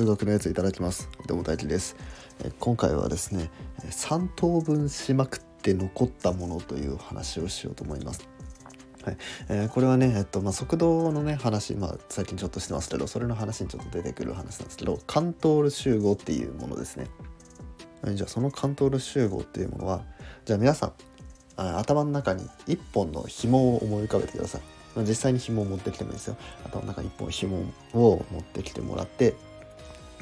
数学のやついただきます。どうも大輝です。え今回はですね3等分しまくって残ったものという話をしようと思います。はい。えー、これはね、えっとまあ、速度のね話、まあ、最近ちょっとしてますけどそれの話にちょっと出てくる話なんですけどカントール集合っていうものですね、はい、じゃあそのカントール集合っていうものはじゃあ皆さん頭の中に1本の紐を思い浮かべてください。実際に紐を持ってきてもいいですよ。頭の中に1本紐を持ってきてもらって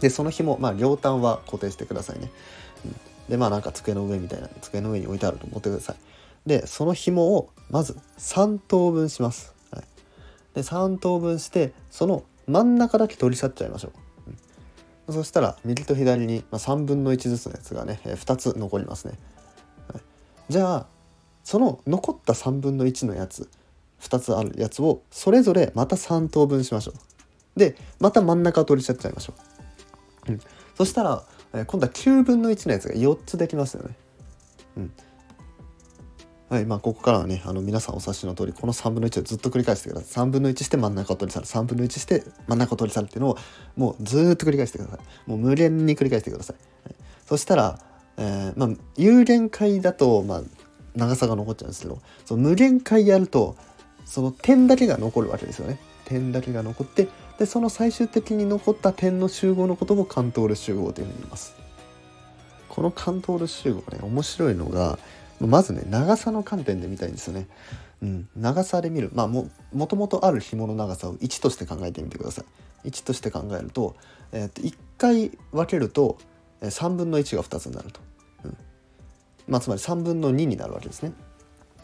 でその紐まあ両端は固定してくださいね、うん、でまあなんか机の上みたいな机の上に置いてあると思ってください。でその紐をまず3等分します、はい、で3等分してその真ん中だけ取り去っちゃいましょう、そしたら右と左に、まあ、3分の1ずつのやつがね、え2つ残りますね、はい、じゃあその残った3分の1のやつ2つあるやつをそれぞれまた3等分しましょう。でまた真ん中を取りちゃっちゃいましょう、うん、そしたら、えー、今度は9分の1のやつが4つできますよね。うん。はいまあ、ここからはねあの皆さんお察しの通りこの3分の1をずっと繰り返してください。3分の1して真ん中を取り去る。3分の1して真ん中を取り去るっていうのをもうずっと繰り返してください。もう無限に繰り返してください、はい、そしたら、えー、まあ有限界だと、まあ、長さが残っちゃうんですけどその無限界やるとその点だけが残るわけですよね。点だけが残ってでその最終的に残った点の集合のこともカントール集合というふうに言います。このカントール集合ね面白いのがまずね長さの観点で見たいんですよね。うん、長さで見るまあももともとある紐の長さを1として考えてみてください。1として考えると,、えー、と1回分けると3分の1が2つになると。うんまあ、つまり3分の2になるわけですね。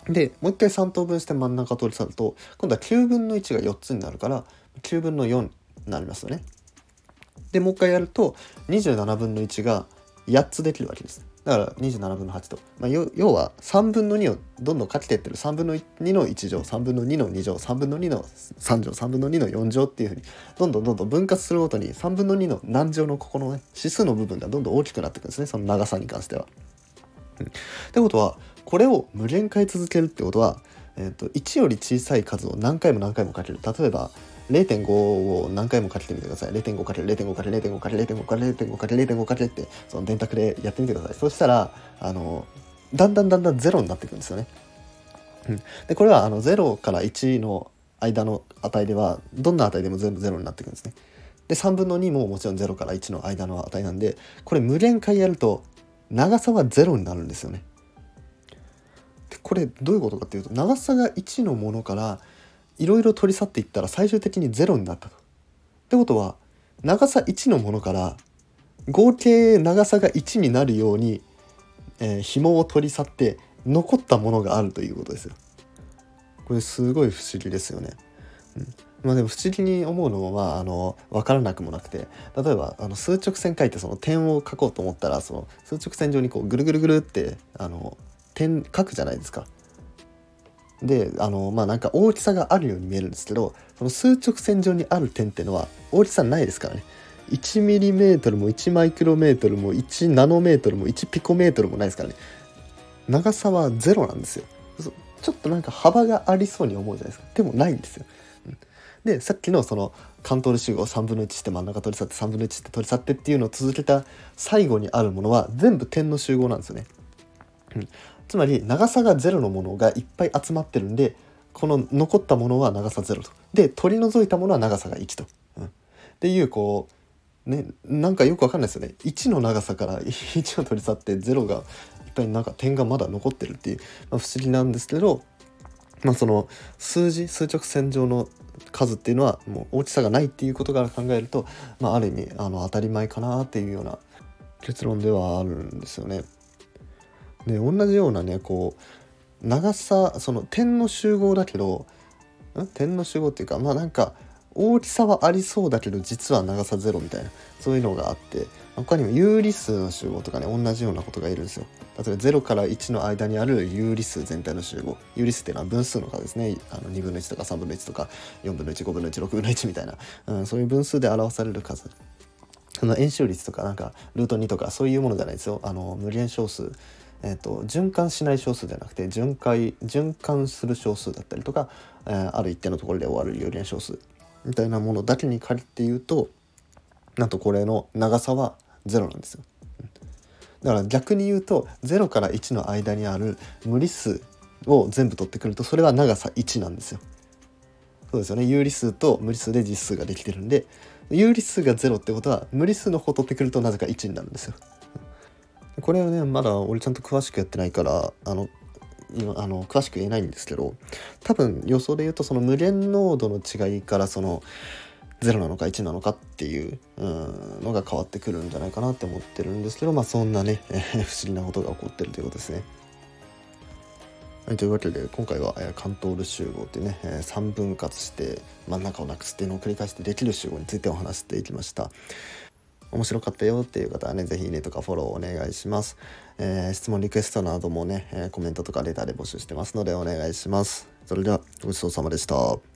でもう一回3等分して真ん中取り去ると今度は9分の1が4つになるから9分の4になりますよね。でもう一回やると27分の1が8つできるわけです。だから27分の8と、まあ、要は3分の2をどんどんかけていってる3分の2の1乗3分の2の2乗3分の2の3乗3分の2の4乗っていうふうにどんどんどんどん分割するごとに3分の2の何乗のここのね指数の部分がどんどん大きくなっていくんですねその長さに関しては。ってことはこれを無限回続けるってことは、えーと、1より小さい数を何回も何回もかける。例えば0.5を何回もかけてみてください。0.5かける0.5かける0.5かける0.5かける0.5かける0.5かけるってその電卓でやってみてください。そしたらあのだんだんだんだんゼロになっていくんですよね、でこれはあの0から1の間の値ではどんな値でも全部ゼロになっていくんですね。で3分の2ももちろん0から1の間の値なんでこれ無限回やると長さはゼロになるんですよね。これどういうことかっていうと長さが1のものからいろいろ取り去っていったら最終的に0になったと。ってことは長さ1のものから合計長さが1になるように、えー、紐を取り去って残ったものがあるということですよ。これすごい不思議ですよね。うんまあでも不思議に思うのはあの分からなくもなくて例えばあの数直線書いてその点を書こうと思ったらその数直線上にこうぐるぐるぐるってあの点書くじゃないですか。であのまあなんか大きさがあるように見えるんですけどその数直線上にある点っていうのは大きさないですからね。1mm も1マイクロメートルも1ナノメートルも1ピコメートルもないですからね。長さはゼロなんですよ。ちょっとなんか幅がありそうに思うじゃないですか。でもないんですよ、うん、でさっきのその関東集合3分の1して真ん中取り去って3分の1して取り去ってっていうのを続けた最後にあるものは全部点の集合なんですよね、うん、つまり長さが0のものがいっぱい集まってるんでこの残ったものは長さ0と。で取り除いたものは長さが1と、うん、っていうこうねなんかよくわかんないですよね。1の長さから 1を取り去って0がいっぱいなんか点がまだ残ってるっていう、まあ、不思議なんですけどまあその数字数直線上の数っていうのはもう大きさがないっていうことから考えると、まあ、ある意味あの当たり前かなっていうような結論ではあるんですよね。で同じようなねこう長さその点の集合だけど点の集合っていうかまあなんか大きさはありそうだけど実は長さゼロみたいなそういうのがあって他にも有理数の集合とかね同じようなことがいるんですよ。例えば0から1の間にある有理数全体の集合。有理数っていうのは分数の数ですね。あの2分の1とか3分の1とか4分の15分の16分の1みたいな、うん、そういう分数で表される数。その円周率とかなんかルート2とかそういうものじゃないですよ。あの無限小数。えーと、循環しない小数じゃなくて循環循環する小数だったりとか、えー、ある一定のところで終わる有限小数みたいなものだけに借りて言うとなんとこれの長さは0なんですよ。だから逆に言うと0から1の間にある無理数を全部取ってくるとそれは長さ1なんですよ。そうですよね有理数と無理数で実数ができてるんで有理数が0ってことは無理数の方取ってくるとなぜか1になるんですよ。これはねまだ俺ちゃんと詳しくやってないからあの今あの詳しく言えないんですけど多分予想で言うとその無限濃度の違いからその0なのか1なのかっていうのが変わってくるんじゃないかなって思ってるんですけどまあそんなね、不思議なことが起こってるということですね。はい、というわけで今回は、えー、関東ル集合ってね、えー、3分割して真ん中をなくすっていうのを繰り返してできる集合についてお話していきました。面白かったよっていう方はね、是非いいねとかフォローお願いします。えー、質問リクエストなどもね、えコメントとかレターで募集してますのでお願いします。それではごちそうさまでした。